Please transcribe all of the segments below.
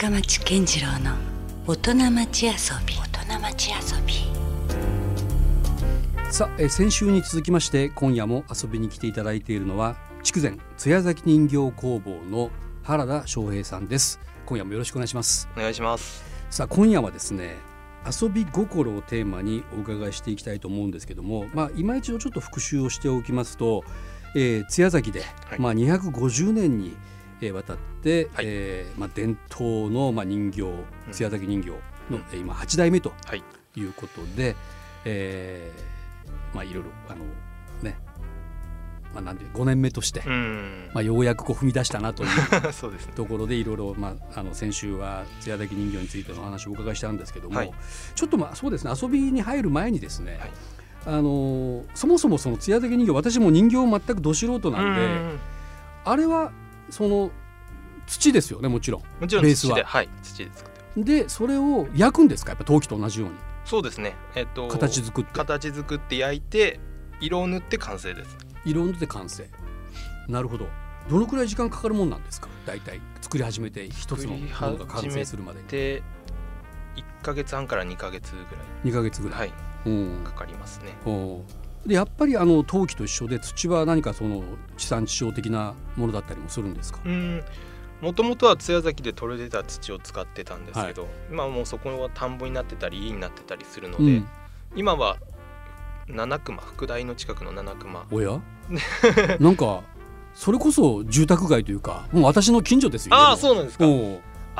深町健次郎の大人町遊び。大人町遊び。さあ、えー先週に続きまして今夜も遊びに来ていただいているのは筑前津屋崎人形工房の原田翔平さんです。今夜もよろしくお願いします。お願いします。さあ今夜はですね遊び心をテーマにお伺いしていきたいと思うんですけどもまあ今一度ちょっと復習をしておきますと、えー、津屋崎で、はい。まあ250年にえーわたって、はいえーまあ伝統のまあ人形うん津屋崎人形の、うんえー今8代目とはい。いうことで、えーまあいろいろあのね、まあなんていう5年目として、うん。まあようやくこう踏み出したなというね。ところでいろいろまああの先週は艶滝人形についてのお話をお伺いしたんですけども、はいちょっとまあそうですね遊びに入る前にですね、はいあのそもそもその艶滝人形私も人形全くど素人なんで、うんあれはその土ですよねもちろもちろんベースは。はい、土で作って。でそれを焼くんですか？やっぱ陶器と同じように。そうですね。えっと形作って。形作って焼いて色を塗って完成です。色塗って完成。なるほど。どのくらい時間かかるもんなんですか？大体作り始めて一つのものが完成するまでに。で、一ヶ月半から二ヶ月ぐ2ヶ月ぐら、らい、はい。かかりますね。おでやっぱりあの陶器と一緒で土は何かその地産地消的なものだったりもするんですか、うん。もともとは津屋崎で取れてた土を使ってたんですけど、今はもうそこは田んぼになってたり家になってたりするので、うん、今は七熊福大の近くの七熊。おや？なんかそれこそ住宅街というかもう私の近所ですよああうそうなんですか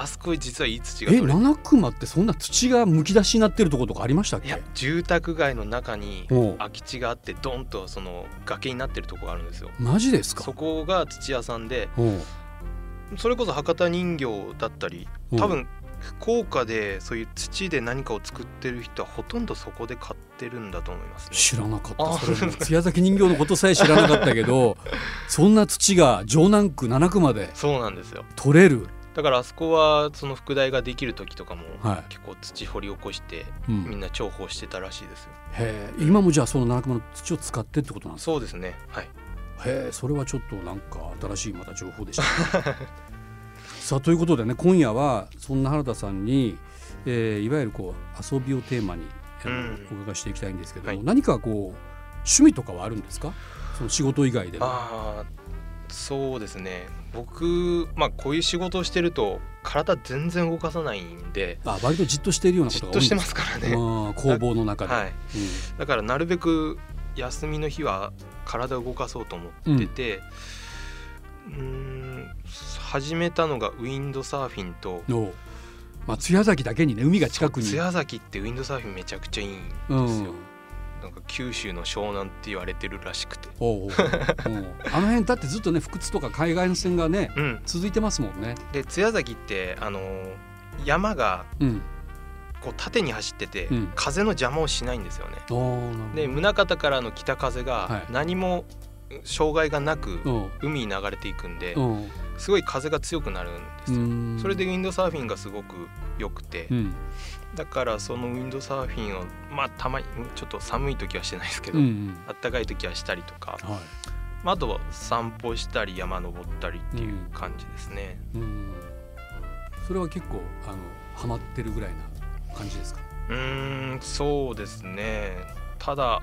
あそこ実はいい土がえ七熊ってそんな土がむき出しになってるところとかありましたっいやけ住宅街の中に空き地があってドンとその崖になってるとこがあるんですよ。マジですか？そこが土屋さんでそれこそ博多人形だったり多分福岡でそういう土で何かを作ってる人はほとんどそこで買ってるんだと思いますね。知らなかった。あそれも艶崎人形のことさえ知らなかったけどそんな土が城南区七区までそうなんですよ。取れる、だからあそこはその福大ができる時とかもは結構土掘り起こしていうん。みんな重宝してたらしいですよ。へえ今もじゃあその七区の土を使ってってことなんですか？そうですね。はい。へえそれはちょっとなんか新しいまた情報でした、ね、さあということでね今夜はそんな原田さんに、えーいわゆるこう遊びをテーマにお伺いしていきたいんですけども、はい。何かこう趣味とかはあるんですか？その仕事以外であそうですね。僕まあこういう仕事をしてると体全然動かさないんであ割とじっとしているようなこじっとが多いんでとしてますすからね、うん工房の中で、はい、うん。だからなるべく休みの日は体を動かそうと思っててうーん始めたのがウィンドサーフィンとのまあ津屋崎だけにね海が近くに。津屋崎ってウィンドサーフィンめちゃくちゃいいんうんですよ、なんか九州の湘南って言われてるらしくて。おあの辺だってずっとね福津とか海岸線がねうん。続いてますもんね。で津屋崎ってあのー山がうん、こう縦に走ってて、うん。風の邪魔をしないんですよね。で宗像からの北風はがい。何も障害がなくうん。海に流れていくんでうん。すごい風が強くなるんですよ。うん。それでウィンドサーフィンがすごく良くてうんだからそのウィンドサーフィンをまあたまにちょっと寒い時はしてないですけど、うんうん。あったかい時はしたりとか、はい。まあ、あとは散歩したり山登ったりっていううん感じですね。うん。それは結構あのハマってるぐらいな感じですか？うーんそうですね。ただ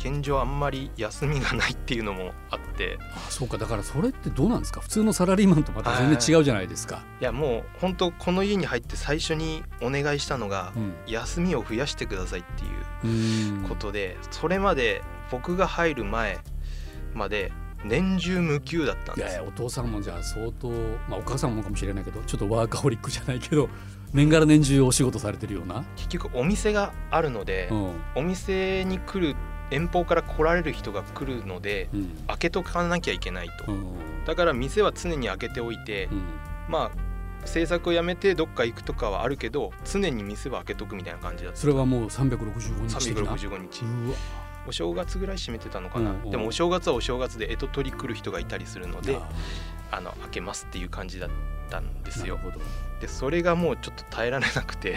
現状あんまり休みがないっていうのもあって。あそうか。だからそれってどうなんですか？普通のサラリーマンとまた全然違うじゃないですか。いやもう本当この家に入って最初にお願いしたのが、うん。休みを増やしてくださいっていううんことで、それまで僕が入る前まで年中無休だったんです。いやいやお父さんもじゃあ相当、まあ、お母さんもかもしれないけどちょっとワーカホリックじゃないけど年がら年中お仕事されてるような。結局お店があるので、うん。お店に来る遠方から来られる人が来るのでうん。開けとかなきゃいけないと、うん。だから店は常に開けておいて、うん。まあ制作をやめてどっか行くとかはあるけど常に店は開けとくみたいな感じだった。それはもう365日的な？365日。うわ。お正月ぐらい閉めてたのかな、でもお正月はお正月で干支取り来る人がいたりするのでああの開けますっていう感じだったんですよ。でそれがもうちょっと耐えられなくて。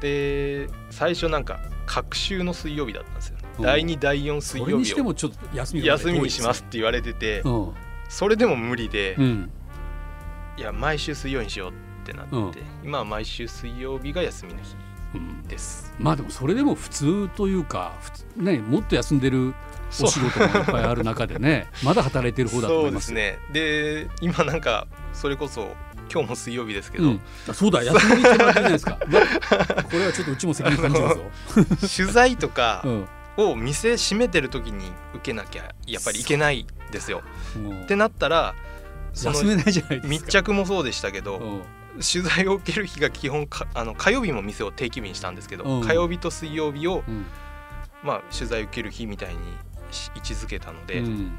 で最初なんか隔週の水曜日だったんですよ、うん。第2第4水曜日を。にしてもちょっと休みが休みにしますって言われてて、うん。それでも無理で、うん。いや毎週水曜にしようってなって、うん。今は毎週水曜日が休みの日うん。です。まあでもそれでも普通というかねもっと休んでるお仕事がいっぱいある中でねまだ働いてる方だとそう思いますすでね。で今なんかそれこそ今日も水曜日ですけど、うん、あそうだ 休みに行ってもらっないですか、まこれはちょっとうちも責任感じますよ、取材とか うん。を店閉めてる時に受けなきゃやっぱりいけないですよ。ってなったらその密着もそうでしたけど、うん。取材を受ける日が基本かあの火曜日も店を定期日にしたんですけど、うん。火曜日と水曜日を、うん。まあ、取材受ける日みたいにし位置づけたので、うん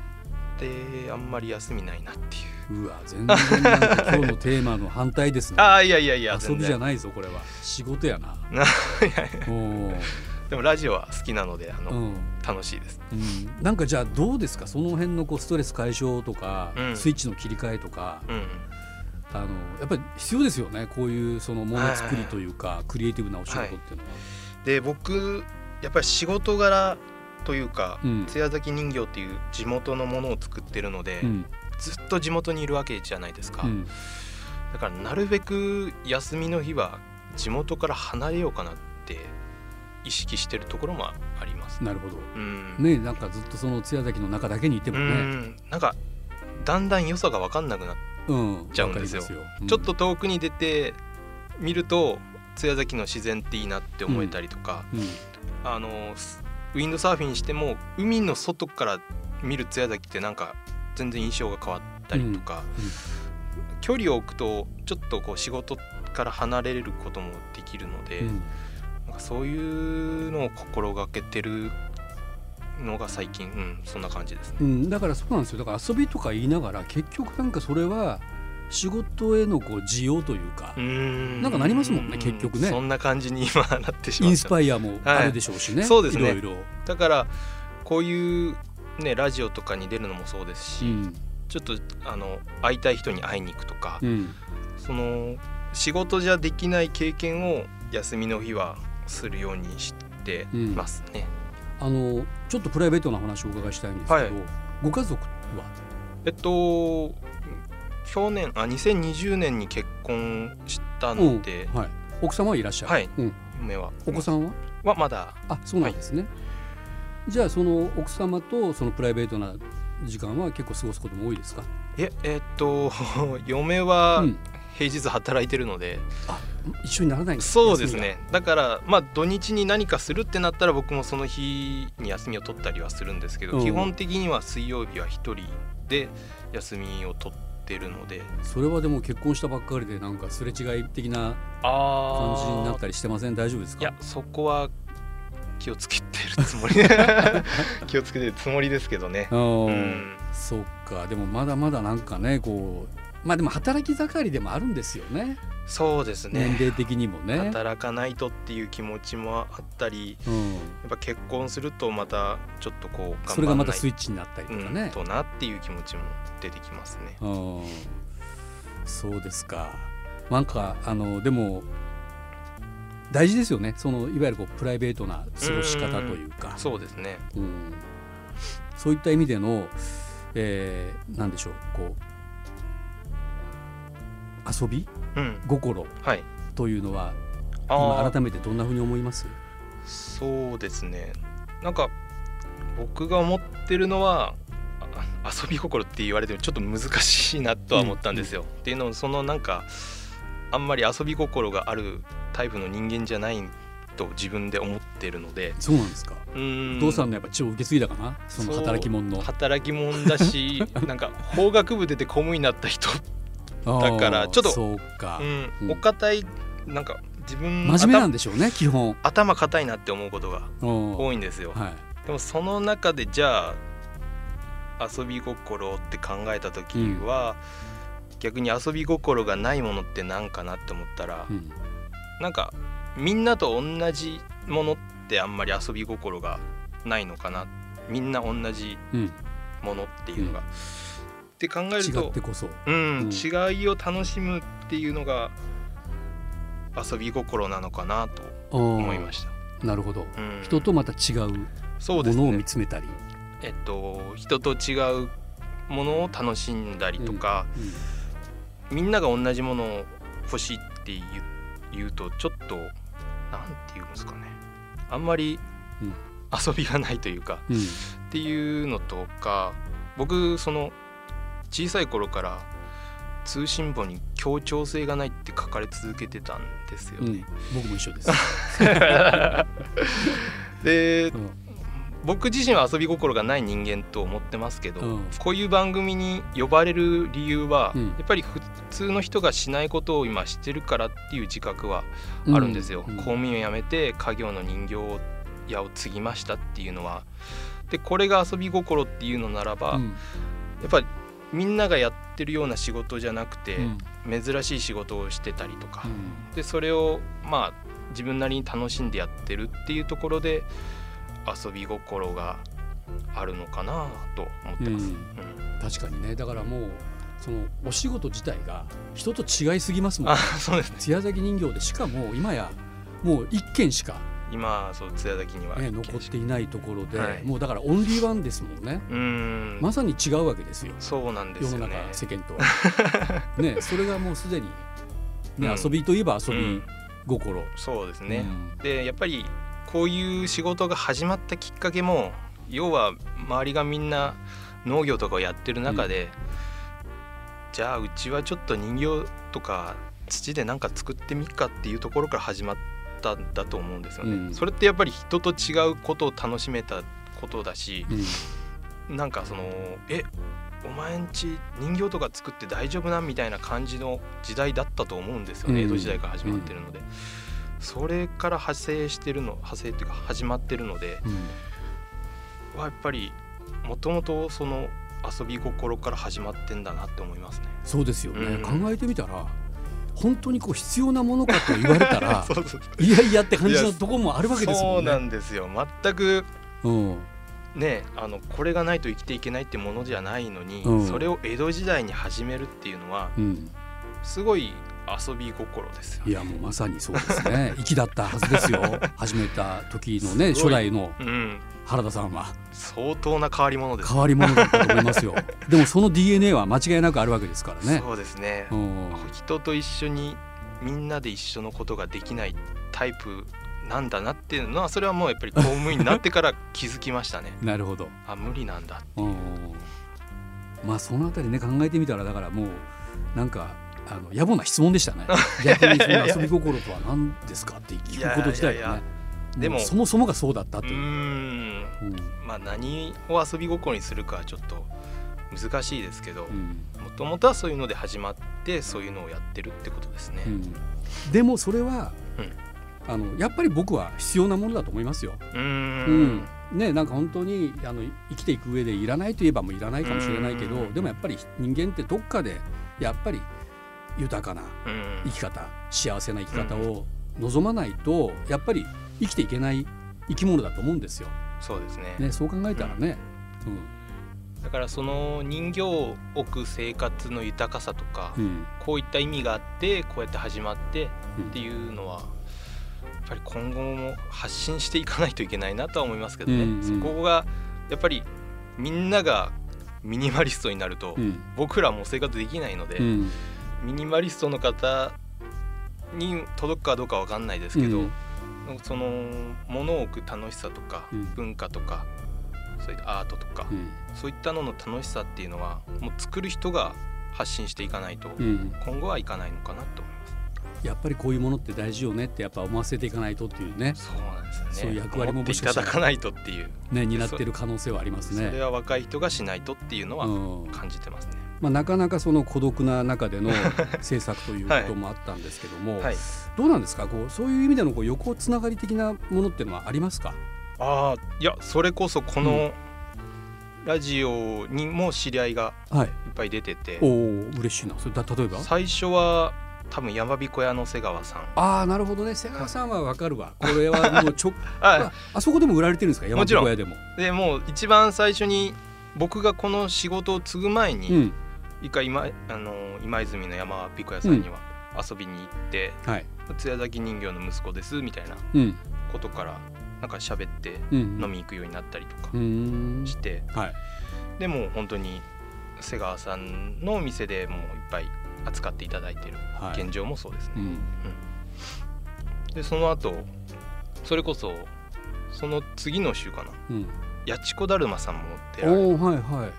であんまり休みないなっていう。うわ全然今日のテーマの反対ですね。ああいやいやいや遊びじゃないぞこれは。仕事やな。な いやいや。でもラジオは好きなのであの、うん。楽しいです。うん、なんかじゃあどうですか？その辺のこうストレス解消とか、うん。スイッチの切り替えとか。うん。あのやっぱり必要ですよねこういうそのものづくりというか、クリエイティブなお仕事っていうのは。で僕やっぱり仕事柄というか、うん。津屋崎人形っていう地元のものを作ってるので、うん。ずっと地元にいるわけじゃないですか、うん。だからなるべく休みの日は地元から離れようかなって意識してるところもあります。なるほど。うん。ねなんかずっとその津屋崎の中だけにいてもうね、ん。なんかだんだん良さが分かんなくなっちゃうんですよ。すちょっと、遠くに出て見ると津屋崎の自然っていいなって思えたりとか、あのスウィンドサーフィンしても海の外から見る津屋崎ってなんか全然印象が変わったりとか、うんうん距離を置くとちょっとこう仕事から離れることもできるので、うんなんかそういうのを心がけてるのが最近、うん、そんな感じですね。うん、だからそうなんですよだから遊びとか言いながら結局なんかそれは仕事へのこう需要というか、ななんかなりますもんね結局ね。そんな感じに今なってしまインスパイアもあるでしょうしね、はいそうですね。いろいろ、だからこういうねラジオとかに出るのもそうですし、うん。ちょっとあの会いたい人に会いに行くとか、うん。その仕事じゃできない経験を休みの日はするようにしてますね。あのちょっとプライベートな話をお伺いしたいんですけど、はい。ご家族は？えっと去年あ2020年に結婚したので、うんはい、奥様はいらっしゃる、はい。うん、嫁は。お子さんは？はまだ。あそうなんですね、じゃあその奥様とそのプライベートな時間は結構過ごすことも多いですか、ええっと 嫁はうん、平日働いてるので、あ一緒にならないんですそうですね。だからまあ土日に何かするってなったら僕もその日に休みを取ったりはするんですけど、うん。基本的には水曜日は一人で休みを取ってるので。それはでも結婚したばっかりでなんかすれ違い的なあ感じになったりしてません？大丈夫ですか？いやそこは気をつけてるつもり。気をつけてるつもりですけどね。うん。そっか。でもまだまだなんかねこうまあでも働き盛りでもあるんですよねそうですね年齢的にもね。働かないとっていう気持ちもあったりうん、やっぱ結婚するとまたちょっとこうそれがまたスイッチになったりとかうん、ね。となっていう気持ちも出てきますね。うん、そうですか。なんかあのでも大事ですよね。そのいわゆるこうプライベートな過ごし方というか、そうですね。うん、そういった意味での、えー、なんでしょうこう遊びうん、心はい。というのは今改めてどんなふうに思います？そうですね。なんか僕が思ってるのはあ遊び心って言われてもちょっと難しいなとは思ったんですよ。っていうのもそのなんかあんまり遊び心があるタイプの人間じゃないと自分で思ってるので。そうなんですか？うーん父さんのやっぱ血を受け継いだかな。その働き者の。働き者だし なんか法学部出て公務員になった人、だからちょっとそうか、うんうんお堅いなんか自分真面目なん頭でしょうね基本。頭固いなって思うことが多多いんですよ。はい。でもその中でじゃあ遊び心って考えた時は、逆に遊び心がないものって何かなって思ったら、うんなんかみんなと同じものってあんまり遊び心がないのかなみんな同じうん、ものっていうのが。うんって考える違とってこそ。うんうん違いを楽しむっていうのが遊び心なのかなと思思いました。た。なるほど。うん人とまた違うそうですねものを見。つめたり。えっと人と違うものを楽しんだりとか、みんなが同じものを欲しいって言う言うとちょっとなんて言うんですかねあんまりうん遊びがないというか、うんっていうのとか僕その小さい頃から通信簿に協調性がないって書かれ続けてたんですよ。うんね。僕も一緒です、でうん。僕自身は遊び心がない人間と思ってますけど、うん。こういう番組に呼ばれる理由は、うん。やっぱり普通の人がしないことを今してるからっていう自覚はあるんですよ。うん。公務員を辞めて家業の人形屋を継ぎましたっていうのは。でこれが遊び心っていうのならば、うん。やっぱりみんながやってるような仕事じゃなくて、うん。珍しい仕事をしてたりとか、うん。でそれをまあ自分なりに楽しんでやってるっていうところで遊び心があるのかなと思ってます。うん。確かにね。だからもうそのお仕事自体が人と違いすぎますもん。あそうですね。艶崎人形で。しかも今やもう一件しか、今そう艶崎には、ね、残っていないところで、はい。もうだからオンリーワンですもんね。うーん、まさに違うわけですよ。そうなんで世のすよね。中世間とは。ねそれがもうすでに、ねうん。遊びといえば遊びうん。心。そうですね、うん。でやっぱりこういう仕事が始まったきっかけも要は周りがみんな農業とかをやってる中で、じゃあうちはちょっと人形とか土でなんか作ってみっかっていうところから始まったんだと思うんですよね。うん。それってやっぱり人と違うことを楽しめたことだし、うん。なんかそのえお前んち人形とか作って大丈夫なんみたいな感じの時代だったと思うんですよね、うん。江戸時代から始まってるので、それから派生してるの派生っていうか始まってるのでうん。はやっぱりもともとその遊び心から始まってんだなって思いますね。そうですよね、うん。考えてみたら本当にこう必要なものかと言われたら そうそういやいやって感じのところもあるわけですそうもんね。なんですよ。全くうん。ねあのこれがないと生きていけないってものじゃないのに、うん。それを江戸時代に始めるっていうのはうん、すごい遊び心ですよいやもうまさにそうですね。粋だったはずですよ。始めた時のね初代のうん。原田さんは。相当な変わり者です。変わり者だったと思いますよ。でもその DNA は間違いなくあるわけですからね。そうですね、うん。人と一緒にみんなで一緒のことができないタイプなんだなっていうのはそれはもうやっぱり公務員になってから気づきましたね。なるほど、あ無理なんだうん、まあそのあたりね考えてみたらだからもうなんかあの野暮な質問でしたね。逆にその遊び心とは何ですかって聞くこと自体がね。やでもうそもそもがそうだったという。ん。うん。まあ何を遊び心にするかはちょっと難しいですけどうん。もともとはそういうので始まってそういうのをやってるってことですね、うん。でもそれは、うん。あのやっぱり僕は必要なものだと思いますよ。うん。ん。ね、なんか本当にあの生きていく上でいらないといえばもういらないかもしれないけどうん。でもやっぱり人間ってどっかでやっぱり豊かなうん。生き方幸せな生き方を望まないとやっぱり生きていけない生き物だと思うんですよ。そうですね。ね、そう考えたらね、だからその人形を置く生活の豊かさとか、うんうん。こういった意味があってこうやって始まってうん。っていうのはやっぱり今後も発信していかないといけないなとは思いますけどね、うんうん。そこがやっぱりみんながミニマリストになると、うん。僕らも生活できないので、うんミニマリストの方に届くかどうかわかんないですけど、うんその物を置く楽しさとか、うん文化とかそういったアートとか、うんそういったのの楽しさっていうのはもう作る人が発信していかないと、うん今後はいかないのかなと思います。やっぱりこういうものって大事よねってやっぱ思わせていかないとっていうねそうなんですよね。そういう役割も持っていもしかしただかないとっていう、ね担ってる可能性はありますね。それは若い人がしないとっていうのはうん感じてますね。まあ、なかなかその孤独な中での 制作ということもあったんですけども、はい。どうなんですか？こうそういう意味でのこう横つながり的なものっていうのはありますか？ああいやそれこそこのラジオにも知り合いがはい。いっぱい出てて。お、お嬉しいな。それだ例えば？最初は多分山彦屋の瀬川さん。ああなるほどね。瀬川さんはわかるわ。これはもうちょ あああそこでも売られてるんですか？山もちろん。小屋でも。でもう一番最初に僕がこの仕事を継ぐ前に、うん一回今あの今泉の山彦屋さんには遊びに行ってはい「艶崎人形の息子です」みたいなうん。ことからなんか喋ってうん飲み行くようになったりとかうーん。して、はい。でもう本当に瀬川さんのお店でもういっぱい扱っていただいてるはい。現状もそうですね、うん。でその後それこそその次の週かな。うん。八千子だるまさんも出られおおはいはい。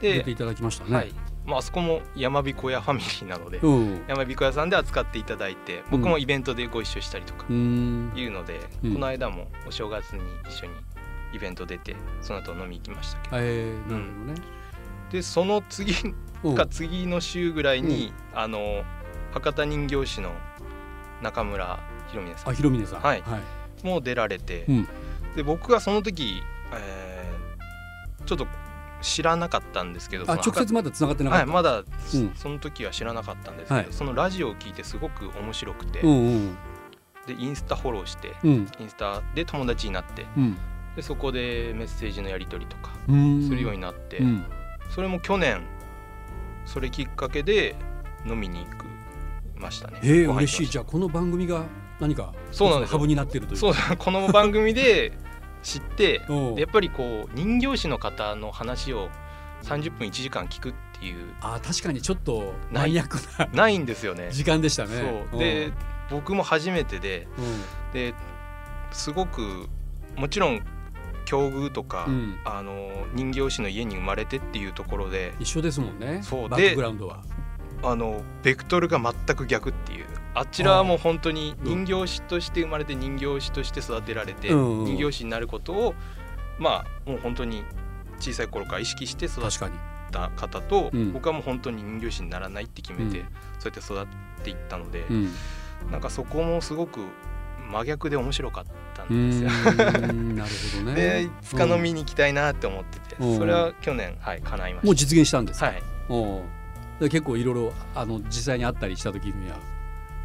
出てていただきましたね。はいまああそこも山彦屋ファミリーなので、うん。山彦屋さんで扱っていただいて僕もイベントでご一緒したりとかいうので、うん。この間もお正月に一緒にイベント出てその後飲み行きましたけど。えー、なるほどね。でその次うん。か次の週ぐらいに、あの博多人形師の中村ひろみねさあひろみねさん。はい。はい。んも出られて、うん。で僕がその時、えーちょっと知らなかったんですけどあ直接まだ繋がってなかった、はいまだ、うん。その時は知らなかったんですけど、はい。そのラジオを聞いてすごく面白くて、うんうんでインスタフォローしてうん。インスタで友達になってうん。でそこでメッセージのやり取りとかうん。するようになって、うん。それも去年それきっかけで飲みに行くましたね。えー、嬉しい。じゃあこの番組が何かそうなんですよ。ハブになってるという。そうこの番組で 知ってやっぱりこう人形師の方の話を30分1時間聞くっていうあ確かにちょっとない。マニアックなないんですよね。時間でしたね。そう。で僕も初めてでうん。ですごくもちろん境遇とか、うん。あの人形師の家に生まれてっていうところで一緒ですもんね。そう。バックグラウンドは。あのベクトルが全く逆っていうあちらはもう本当に人形師として生まれて人形師として育てられて、うんうん。人形師になることをまあもう本当に小さい頃から意識して育った方と、うん。僕はもう本当に人形師にならないって決めて、うん。そうやって育っていったので、うん。なんかそこもすごく真逆で面白かったんですよ。ん。なるほどね。でいつか飲みに行きたいなって思ってて、うん。それは去年はい叶いまもうし実現したんですた。はい。で結構いろいろあの実際に会ったりした時には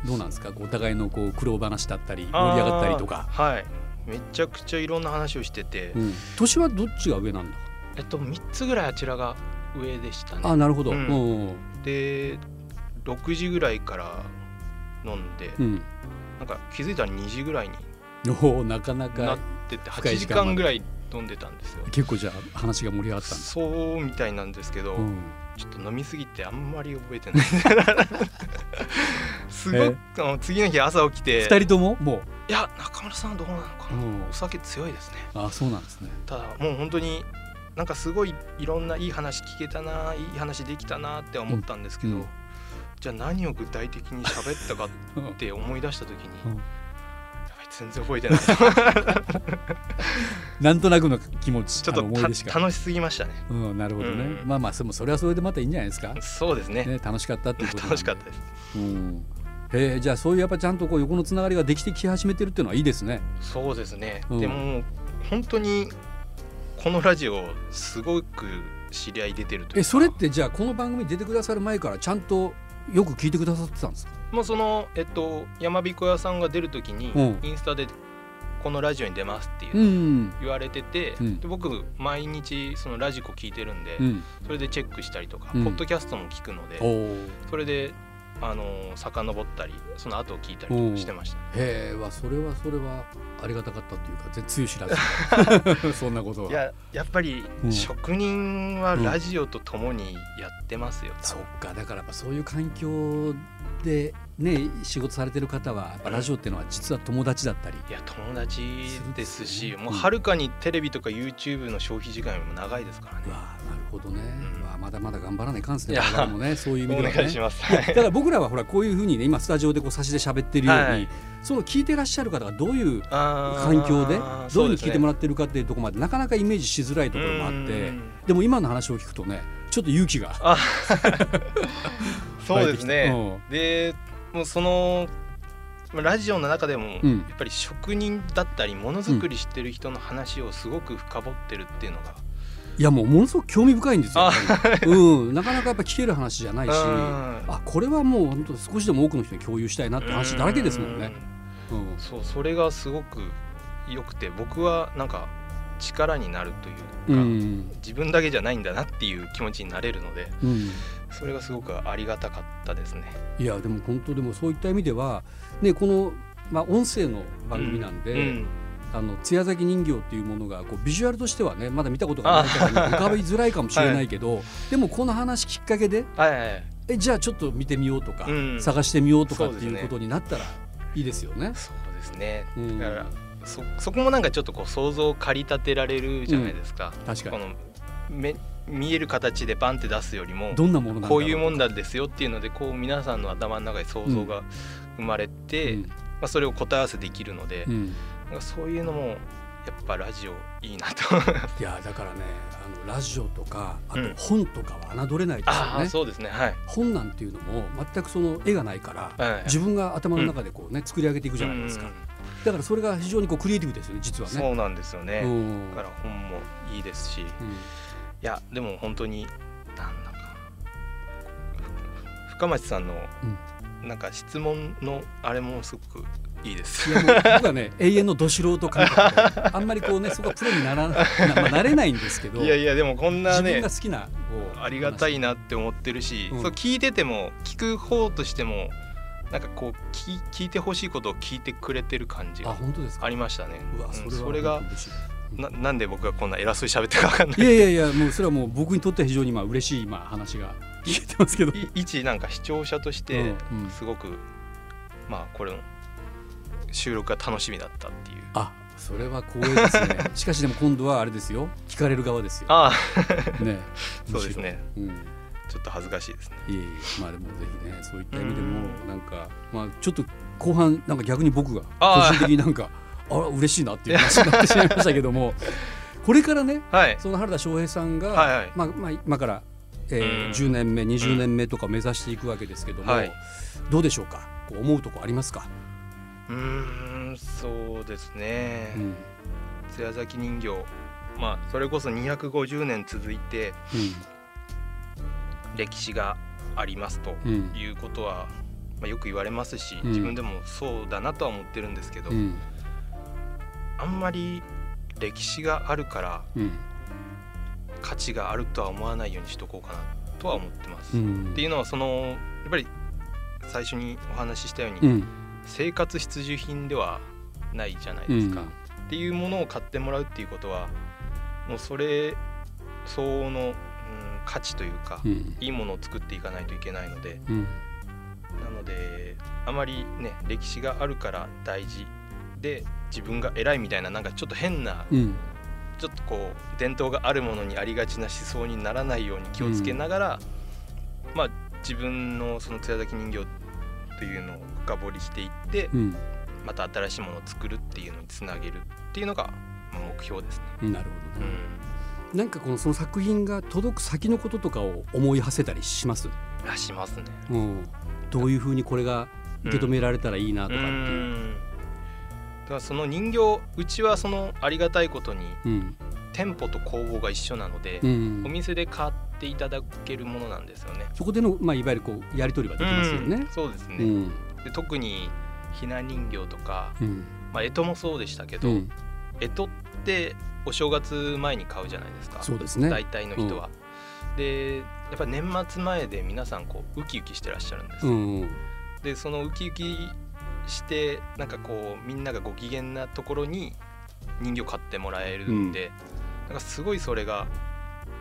どうなんですか？お互いのこう苦労話だったり盛り上がったりとか、はい。めちゃくちゃいろんな話をしてて、うん、年はどっちが上なんだ？えっと3つぐらいあちらが上でしたね。あなるほど、ううんで6時ぐらいから飲んで、うん、なんか気づいたら2時ぐらいにおおなかななかってて8時間ぐらい飲んでたんですよ。結構じゃあ話が盛り上がったんだ、そうみたいなんですけど、うん、ちょっと飲みすぎてあんまり覚えてない すごくあの次の日朝起きて二人とも？もいや中村さんはどうなのかう、な、うん。お酒強いですね。あそうなんですね。ただもう本当になんかすごいいろんないい話聞けたないい話できたなって思ったんですけど、うん。じゃあ何を具体的に喋ったかって思い出した時に、うん。やばい全然覚えてない。なんとなくの気持ちちょっとあの思い出しか。た楽しすぎましたね。うん、なるほどね、うんまあまあそもそれはそれでまたいいんじゃないですか、そうですね。ね、楽しかったっていうこと楽しかったです。うんへえじゃあそういうやっぱちゃんとこう横のつながりができてき始めてるっていうのはいいですね。そうですね、うん。でも本当にこのラジオすごく知り合い出てるというか。えそれってじゃあこの番組に出てくださる前からちゃんとよく聞いてくださってたんですか？もうそのえっと山彦屋さんが出る時に、うん。インスタでこのラジオに出ますっていううん言われてて、うん。で僕毎日そのラジコ聞いてるんで、うん。それでチェックしたりとか、うん。ポッドキャストも聞くのでそれであのー遡ったりその後を聞いたりしてました、へえわそれはそれはありがたかったっていうか全つゆ知らず。そんなことは。いややっぱりうん。職人はラジオとともにやってますよ、そっかだからやっぱそういう環境でね仕事されてる方はラジオっていうのは実は友達だったり。いや友達ですしもうはるかにテレビとか YouTube の消費時間よりも長いですからね。うわあなるほどね、うん。わあまだまだ頑張らないかんっすね我々もねそういう意味おではね。願いします、い。やだから僕らはほらこういうふうにね今スタジオでこう差しで喋ってるように、はい。その聞いてらっしゃる方がどういう環環境でどういうふうに聞いてもらってるかっていうところまでなかなかイメージしづらいところもあってでも今の話を聞くとねちょっと勇気があ そうですね。でもうそのまあラジオの中でもやうん。っぱり職人だったりものづくりしてる人の話をすごく深掘ってるっていうのが、いやもうものすごく興味深いんですよ。うん、なかなかやっぱ聞ける話じゃないしうん。あこれはもう本当少しでも多くの人に共有したいなって話だらけですもんね。うん。うん。そうそれがすごく良くて僕はなんか力になるというか、うん。自分だけじゃないんだなっていう気持ちになれるのでうんそれがすごくありがたかったですね。いやでも本当でもそういった意味では、ね、この、まあ、音声の番組なんで、うん。あの艶咲き人形っていうものがこうビジュアルとしてはねまだ見たことがないから、ね、浮かびづらいかもしれないけど、でもこの話きっかけではいはいはい。えじゃあちょっと見てみようとか、うん。探してみようとかっていうことになったらいいですよね。そうですね、うん。だからそそこもなんかちょっとこう想像を駆り立てられるじゃないですか、確かに。このめ見える形でバンって出すよりもどんなものこういうもんだなんですよっていうのでこう皆さんの頭の中で想像が生まれて、うん。まあ、それを答え合わせできるので、うん。なんかそういうのもやっぱラジオいいなと。いやだからねあのラジオとかあとうん。本とかは侮れないですよね。ああそうですね。はい、本なんていうのも全くその絵がないから、はい。自分が頭の中でこうね、作り上げていくじゃないですか、うんだからそれが非常にこうクリエイティブですよね実はね。そうなんですよね、うん。だから本もいいですしいうんやでも本当になんだかふ深町さんのなんか質問のあれもすごくいいです。いやもう僕はね 永遠のど素人感覚であんまりこうね そこはプロにならな、まあ、なれないんですけどいやいやでもこんな自分ねが好きなありがたいなって思ってるし、うん。そう聞いてても聞く方としてもなんかこう聞聞いてほしいことを聞いてくれてる感じあが本当ですか？ありましたね。うわそれはそれがななんで僕がこんな偉そうに喋ってるか分かんない。いやいやいやもうそれはもう僕にとっては非常にまあ嬉しいまあ話が聞いてますけど。い一なんか視聴者としてうんうん。すごく、まあこれの収録が楽しみだったっていう。あそれは光栄ですね。しかしでも今度はあれですよ。聞かれる側ですよ。ああ。ね。そうですね。むしろちょっと恥ずかしいですね。うんいえいえまあでもぜひねそういった意味でもなんかまあちょっと後半なんか逆に僕が個人的になんかあら嬉しいなっていう話になってしまいましたけども。これからねはい。その原田翔平さんが、はいはい。まあまあ、今から、えーうん。10年目20年目とか目指していくわけですけども、はい。どうでしょうか？こう思うとこありますか、うーんそうですね、うん。津屋崎人形。まあそれこそ250年続いて歴史がありますとうんうん。いうことは、まあ、よく言われますし、うん。自分でもそうだなとは思ってるんですけど、うんあんまり歴史があるからうん。価値があるとは思わないようにしとこうかなとは思ってます。うん。っていうのはそのやっぱり最初にお話ししたように、うん。生活必需品ではないじゃないですか。うん。っていうものを買ってもらうっていうことはもうそれ相応の、うん、価値というか、うん。いいものを作っていかないといけないので。うん。なのであまりね歴史があるから大事で自分が偉いみたいななんかちょっと変なうん。ちょっとこう伝統があるものにありがちな思想にならないように気をつけながら、まあ自分のその艶崎人形というのを深掘りしていって、うん。また新しいものを作るっていうのにつなげるっていうのがまあ目標ですね。なるほどね、うなんかこのその作品が届く先のこととかを思い馳せたりします、ん、あしますね。うん、どういうふうにこれが受け止められたらいいなとかっていう、うんだからその人形うちはそのありがたいことにうん店舗と工房が一緒なので、うんお店で買っていただけるものなんですよね。そこでの、まあ、いわゆるこうやり取りはできますよねうん。そうですね、うんで特にひな人形とか、うんまあ、干支もそうでしたけど、うん干支ってお正月前に買うじゃないですかそうですね。大体の人は。でやっぱ年末前で皆さんこうウキウキしてらっしゃるんですよ。うんうんでそのウキウキしてなんかこうみんながご機嫌なところに人形買ってもらえるんで、なんかすごいそれが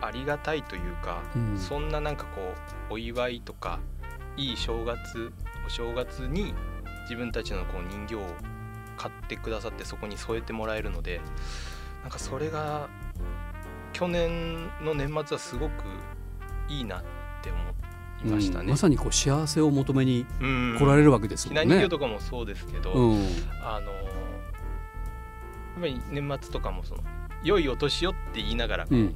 ありがたいというか、うん。そんななんかこうお祝いとかいい正月お正月に自分たちのこう人形を買ってくださってそこに添えてもらえるのでなんかそれが去年の年末はすごくいいなって思いましたね。うん。まさにこう幸せを求めにうん。来られるわけですひもんね。な人形とかもそうですけど、うん。あのやっぱり年末とかもその良いお年をって言いながらうん。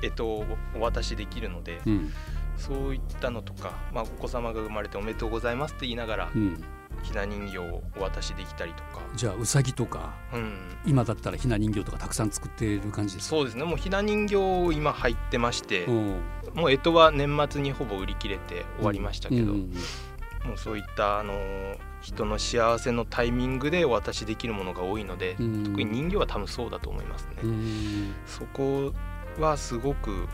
干支をお渡しできるので、うん。そういったのとか、まあ、お子様が生まれておめでとうございますって言いながら、うん。ひな人形をお渡しできたりとか、じゃあうさぎとかうん、今だったらひな人形とかたくさん作っている感じですか？そうですね。もうひな人形今入ってまして、うんもう干支は年末にほぼ売り切れて終わりましたけど、もうそういったあの人の幸せのタイミングでお渡しできるものが多いので、うん特に人形は多分そうだと思いますね。うんそこはすごく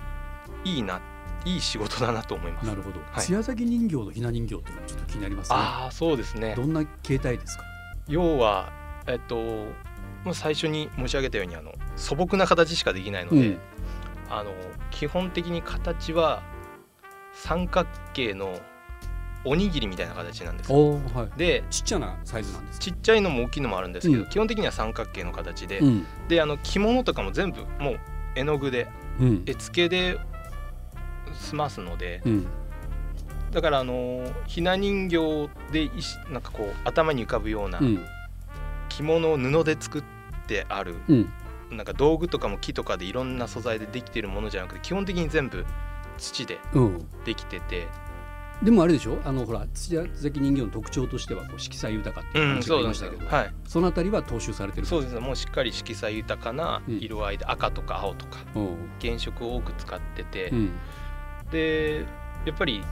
いいないい仕事だなと思います。なるほど。はい艶崎人形とひな人形っていうのはちょっと気になりますね。ああそうですねど。んな形態ですか？要はえっともう最初に申し上げたようにあの素朴な形しかできないので、うんあの基本的に形は三角形のおにぎりみたいな形なんですはい。でちっちゃなサイズなんですか？ちっちゃいのも大きいのもあるんですけど、うん。基本的には三角形の形で、うん。であの着物とかも全部もう絵の具でうん。絵付けで済ますのでうん。だからあのひな人形でなんかこう頭に浮かぶようなうん。着物を布で作ってある、うんなんか道具とかも木とかでいろんな素材でできてるものじゃなくて基本的に全部土でうん。できてて、でもあれでしょ？あのほら土屋関人形の特徴としてはこう色彩豊かっていう話がありましたけど、はい。そのあたりは踏襲されてる？そうです。ねもうしっかり色彩豊かな色合いで赤とか青とかうん。原色を多く使ってて、うん。でやっぱり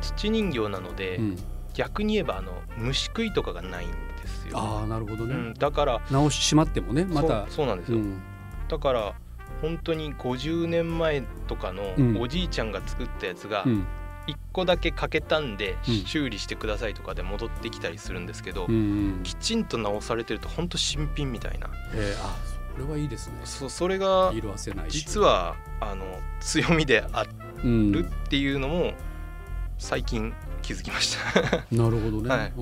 土人形なので、うん。逆に言えばあの虫食いとかがないんですよ、ああなるほどね、うん、だから直ししまってもねまた。そうなんですよ、うん。だから本当に50年前とかのうん。おじいちゃんが作ったやつがうん。1個だけ欠けたんでうん。修理してくださいとかで戻ってきたりするんですけど、うんうんきちんと直されてると本当新品みたいな。えー、あそれはいいですね。そそれが実はあの強みであうん。るっていうのも最近気づきました。なるほどね、はい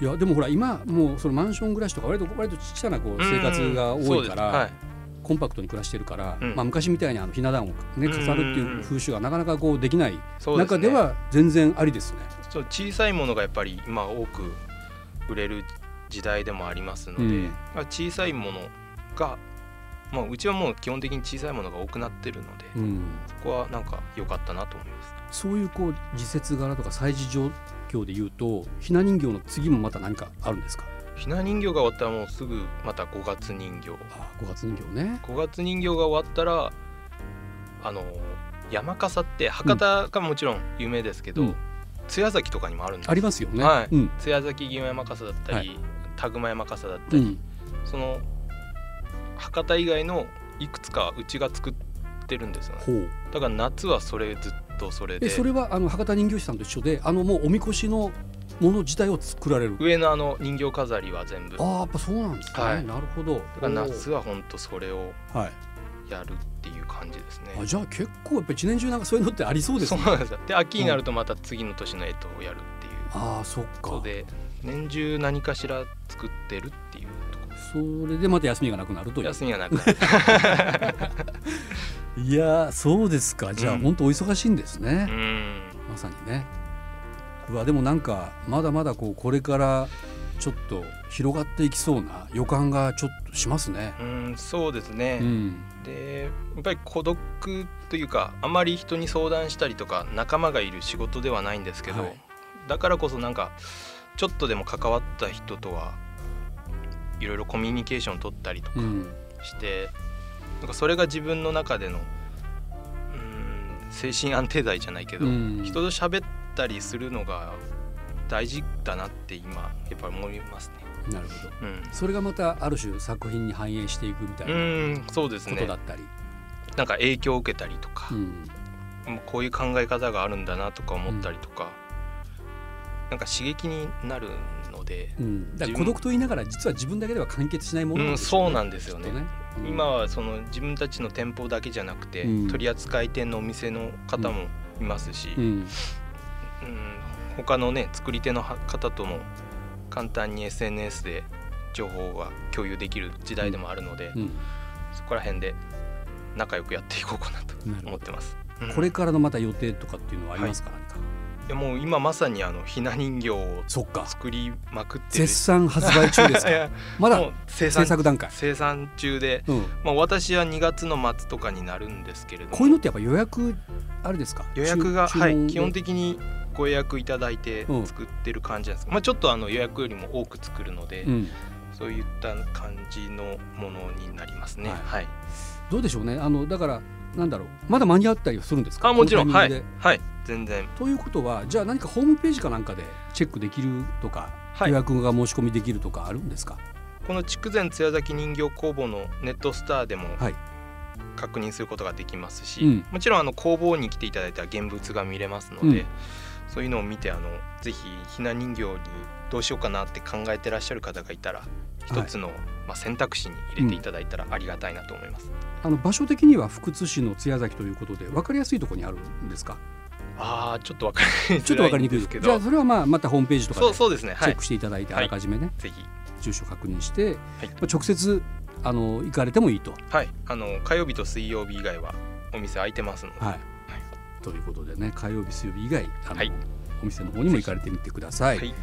いやでもほら今もうそのマンション暮らしとか割と割とちっちゃなこう生活が多いから、はい。コンパクトに暮らしてるから、うん。まあ、昔みたいにあのひな壇を、ね、飾るっていう風習がなかなかこうできない中では全然ありですね。そう小さいものがやっぱり今多く売れる時代でもありますので、うん。まあ小さいものが、まあ、うちはもう基本的に小さいものが多くなってるので、うん、そこはなんか良かったなと思います。そういうこう時節柄とか催事状況で言うとひな人形の次もまた何かあるんですか？ひな人形が終わったらもうすぐまた5月人形。あ5月人形ね。5月人形が終わったらあの山笠って博多がもちろん有名ですけど、うん。崎とかにもあるんです。ありますよね。はい。うん。津屋崎祇園山笠だったはり田熊山笠だったり、うん。その博多以外のいくつかうちが作ってるんですよね。だから夏はそれずっとそれでえそれはあの博多人形師さんと一緒であのもうおみこしのもの自体を作られる。上のあの人形飾りは全部だかああやっぱそうなんですね。はいなるほど。ら夏は本当それをはい。やるっていう感じですねあじゃあ結構やっぱり一年中なんかそういうのってありそうですね。そうなんですよで秋になるとまた次の年の干支をやるっていうああそっか。で年中何かしら作ってるっていうところそれでまた休みがなくなるという。休みはなくなる いやーそうですか。じゃあ、うん本当お忙しいんですね、うん。まさにね。うわでもなんかまだまだこうこれからちょっと広がっていきそうな予感がちょっとしますね。うんそうですね、うん、でやっぱり孤独というかあまり人に相談したりとか仲間がいる仕事ではないんですけど、はい。だからこそなんかちょっとでも関わった人とはいろいろコミュニケーション取ったりとかうん、して、なんかそれが自分の中でのうん精神安定剤じゃないけど、うん。人と喋ったりするのが大事だなって今やっぱり思いますね。なるほど。うん。それがまたある種作品に反映していくみたいうなんそうですね。ことだったり、なんか影響を受けたりとか、うん。こういう考え方があるんだなとか思ったりとか、なんか刺激になるので、うん、孤独と言いながら実は自分だけでは完結しないものうんですよそうなんですよね今はその自分たちの店舗だけじゃなくて、うん。取扱店のお店の方もいますし、うん。うん他のね作り手の方とも簡単に SNS で情報が共有できる時代でもあるので、うん。そこら辺で仲良くやっていこうかなと思ってます。うん。これからのまた予定とかっていうのはありますか、やもう今まさにあのひな人形を作りまくってる。絶賛発売中ですか？まだ制産作段階、生産中で、うん、まあ、私は2月の末とかになるんですけれども。こういうのってやっぱ予約あれですか？予約が注はい基本的にご予約いただいてうん。作ってる感じなんです、まあ、ちょっとあの予約よりも多く作るので、うん、そういった感じのものになりますね。はい。はい、どうでしょうね。あのだからなんだろう。まだ間に合ったりはするんですか？あもちろん。はい。はい。全然。ということはじゃあ何かホームページかなんかでチェックできるとか、はい。予約が申し込みできるとかあるんですか？この筑前津屋崎人形工房のネットスターでもはい。確認することができますし、うん。もちろんあの工房に来ていただいたら現物が見れますので、うんそういうのを見てあのぜひひな人形にどうしようかなって考えてらっしゃる方がいたら一つの、まあ、選択肢に入れていただいたらありがたいなと思います。あの場所的には福津市の津屋崎ということで分かりやすいところにあるんですか？ああちょっとわかりちょっと分かりにくいですけど。じゃあそれはまあまたホームページとかでそうそうですね。はい。チェックしていただいて、はい。あらかじめね。ぜひ。住所確認して、はい。まあ、直接あの行かれてもいいと。はい。あの火曜日と水曜日以外はお店開いてますので、はいということでね火曜日水曜日以外あの、はいお店の方にも行かれてみてください。はい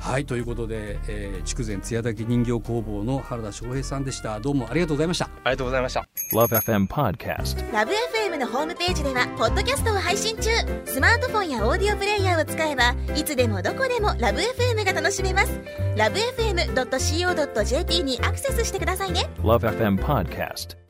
はい、ということで、えー、筑前津屋崎人形工房の原田翔平さんでした。どうもありがとうございました。ありがとうございました Love FM Podcast. ラブ f m のホームページではポッドキャストを配信中スマートフォンやオーディオプレイヤーを使えばいつでもどこでもラブ f m が楽しめますラブ FM.co.jp にアクセスしてくださいね Love FM Podcast.